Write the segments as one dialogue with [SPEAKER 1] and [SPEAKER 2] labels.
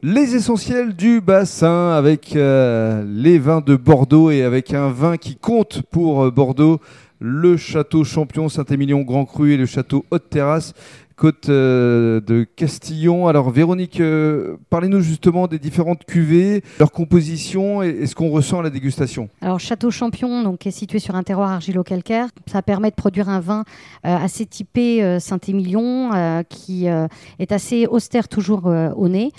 [SPEAKER 1] Les essentiels du bassin avec euh, les vins de Bordeaux et avec un vin qui compte pour euh, Bordeaux, le château champion Saint-Émilion Grand Cru et le château Haute Terrasse côte euh, de Castillon. Alors Véronique, euh, parlez-nous justement des différentes cuvées, leur composition et, ce qu'on ressent à la dégustation.
[SPEAKER 2] Alors Château Champion, donc, est situé sur un terroir argilo-calcaire. Ça permet de produire un vin euh, assez typé Saint-Émilion, qui est assez austère toujours au nez,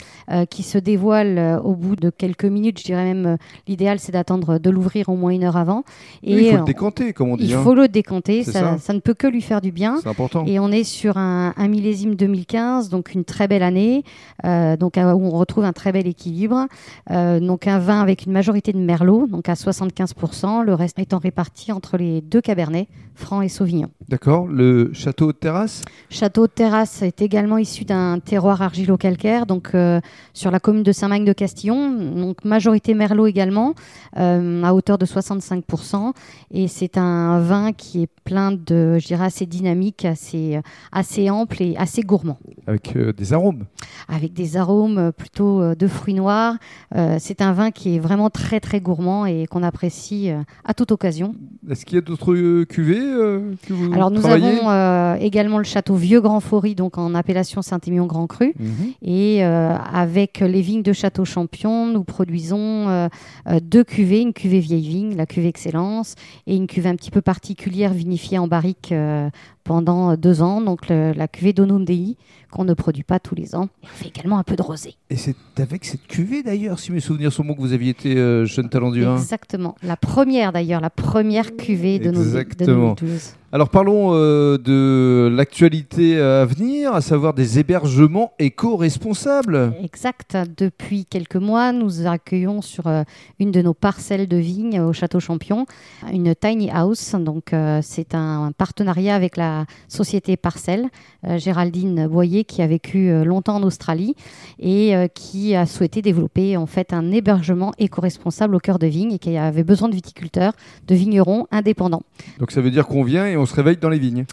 [SPEAKER 2] qui se dévoile au bout de quelques minutes. Je dirais même, l'idéal c'est d'attendre de l'ouvrir au moins une heure avant.
[SPEAKER 1] Oui, il faut le décanter, comme on dit.
[SPEAKER 2] il
[SPEAKER 1] hein.
[SPEAKER 2] Le décanter, ça,
[SPEAKER 1] ça.
[SPEAKER 2] ça ne peut que lui faire du bien.
[SPEAKER 1] C'est important.
[SPEAKER 2] Et on est sur un, un millésime 2015, donc une très belle année, euh, donc où on retrouve un très bel équilibre. Euh, donc un vin avec une majorité de merlot, donc à 75%, le reste étant réparti entre les deux cabernets, franc et sauvignon.
[SPEAKER 1] D'accord. Le château Haute Terrasse?
[SPEAKER 2] Château de Terrasse est également issu d'un terroir argilo-calcaire, donc euh, sur la commune de Saint-Magne de Castillon, donc majorité merlot également, à hauteur de 65%. Et c'est un vin qui est plein de, je dirais, assez dynamique, assez, assez ample et assez gourmand,
[SPEAKER 1] avec euh, des arômes.
[SPEAKER 2] avec des arômes euh, plutôt euh, de fruits noirs. Euh, c'est un vin qui est vraiment très très gourmand et qu'on apprécie à toute occasion.
[SPEAKER 1] Est-ce qu'il y a d'autres cuvées euh, que vous
[SPEAKER 2] Alors nous avons également le château Vieux Grand Faury, donc en appellation Saint-Émilion Grand Cru.
[SPEAKER 1] Mhm.
[SPEAKER 2] Et avec les vignes de Château Champion, nous produisons deux cuvées, une cuvée vieille vigne, la cuvée Excellence, et une cuvée un petit peu particulière vinifiée en barrique euh, pendant deux ans, donc le- la cuvée Donum Dei, qu'on ne produit pas tous les ans. Et on fait également un peu de rosé.
[SPEAKER 1] Et c'est avec cette cuvée d'ailleurs, si mes souvenirs sont bons, que vous aviez été euh, jeune talent du vin.
[SPEAKER 2] Exactement. La première d'ailleurs, la première cuvée de, nos, de
[SPEAKER 1] Exactement.
[SPEAKER 2] 2012.
[SPEAKER 1] Alors parlons euh, de l'actualité à venir, à savoir des hébergements éco-responsables.
[SPEAKER 2] Exact. Depuis quelques mois, nous accueillons sur euh, une de nos parcelles de vignes au Château Champion une tiny house. Donc, euh, c'est un partenariat avec la société Parcelle, euh, Géraldine Boyer, qui a vécu euh, longtemps en Australie et euh, qui a souhaité développer en fait un hébergement éco-responsable au cœur de vigne et qui avait besoin de viticulteurs, de vignerons indépendants.
[SPEAKER 1] Donc ça veut dire qu'on vient et on se réveille dans les vignes.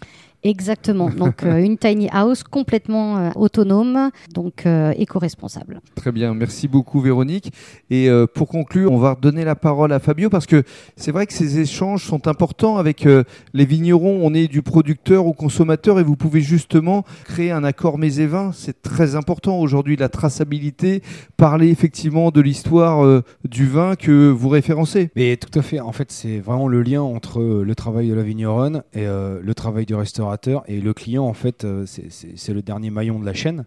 [SPEAKER 2] Exactement. Donc, euh, une tiny house complètement euh, autonome, donc euh, éco-responsable.
[SPEAKER 1] Très bien, merci beaucoup Véronique. Et euh, pour conclure, on va redonner la parole à Fabio parce que c'est vrai que ces échanges sont importants avec euh, les vignerons. On est du producteur au consommateur et vous pouvez justement créer un accord mets et vins. C'est très important aujourd'hui la traçabilité, parler effectivement de l'histoire euh, du vin que vous référencez.
[SPEAKER 3] Mais tout à fait. En fait, c'est vraiment le lien entre le travail de la vigneronne et euh, le travail du restaurateur et le client. En fait, euh, c'est- le dernier maillon de la chaîne.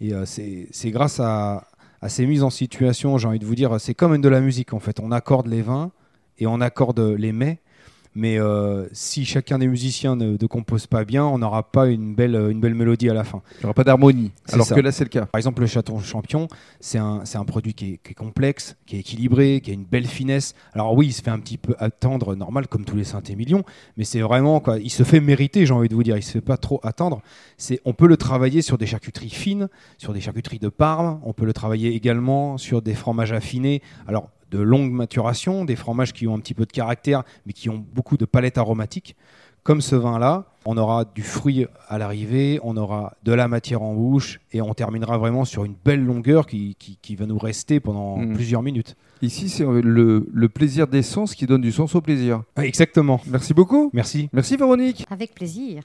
[SPEAKER 3] Et euh, c'est c'est grâce à, à ces mises en situation, j'ai envie de vous dire, c'est comme de la musique. En fait, on accorde les vins et on accorde les mets. Mais euh, si chacun des musiciens ne, ne compose pas bien, on n'aura pas une belle, une belle mélodie à la fin.
[SPEAKER 1] Il n'y aura pas d'harmonie, alors
[SPEAKER 3] ça.
[SPEAKER 1] que là c'est le cas.
[SPEAKER 3] Par exemple, le Château Champion, c'est un, un produit qui est, qui est complexe, qui est équilibré, qui a une belle finesse. Alors oui, il se fait un petit peu attendre, normal, comme tous les Saint-Émilion, mais c'est vraiment, quoi, il se fait mériter, j'ai envie de vous dire, il se fait pas trop attendre. On peut le travailler sur des charcuteries fines, sur des charcuteries de Parme, on peut le travailler également sur des fromages affinés. Alors, de longue maturation, des fromages qui ont un petit peu de caractère, mais qui ont beaucoup de palettes aromatiques. Comme ce vin-là, on aura du fruit à l'arrivée, on aura de la matière en bouche et on terminera vraiment sur une belle longueur qui, qui- qui va nous rester pendant
[SPEAKER 1] Mm.
[SPEAKER 3] plusieurs minutes.
[SPEAKER 1] Ici c'est le, le plaisir d'essence qui donne du sens au plaisir.
[SPEAKER 3] Exactement.
[SPEAKER 1] Merci beaucoup.
[SPEAKER 3] Merci.
[SPEAKER 1] Merci Véronique.
[SPEAKER 2] Avec plaisir.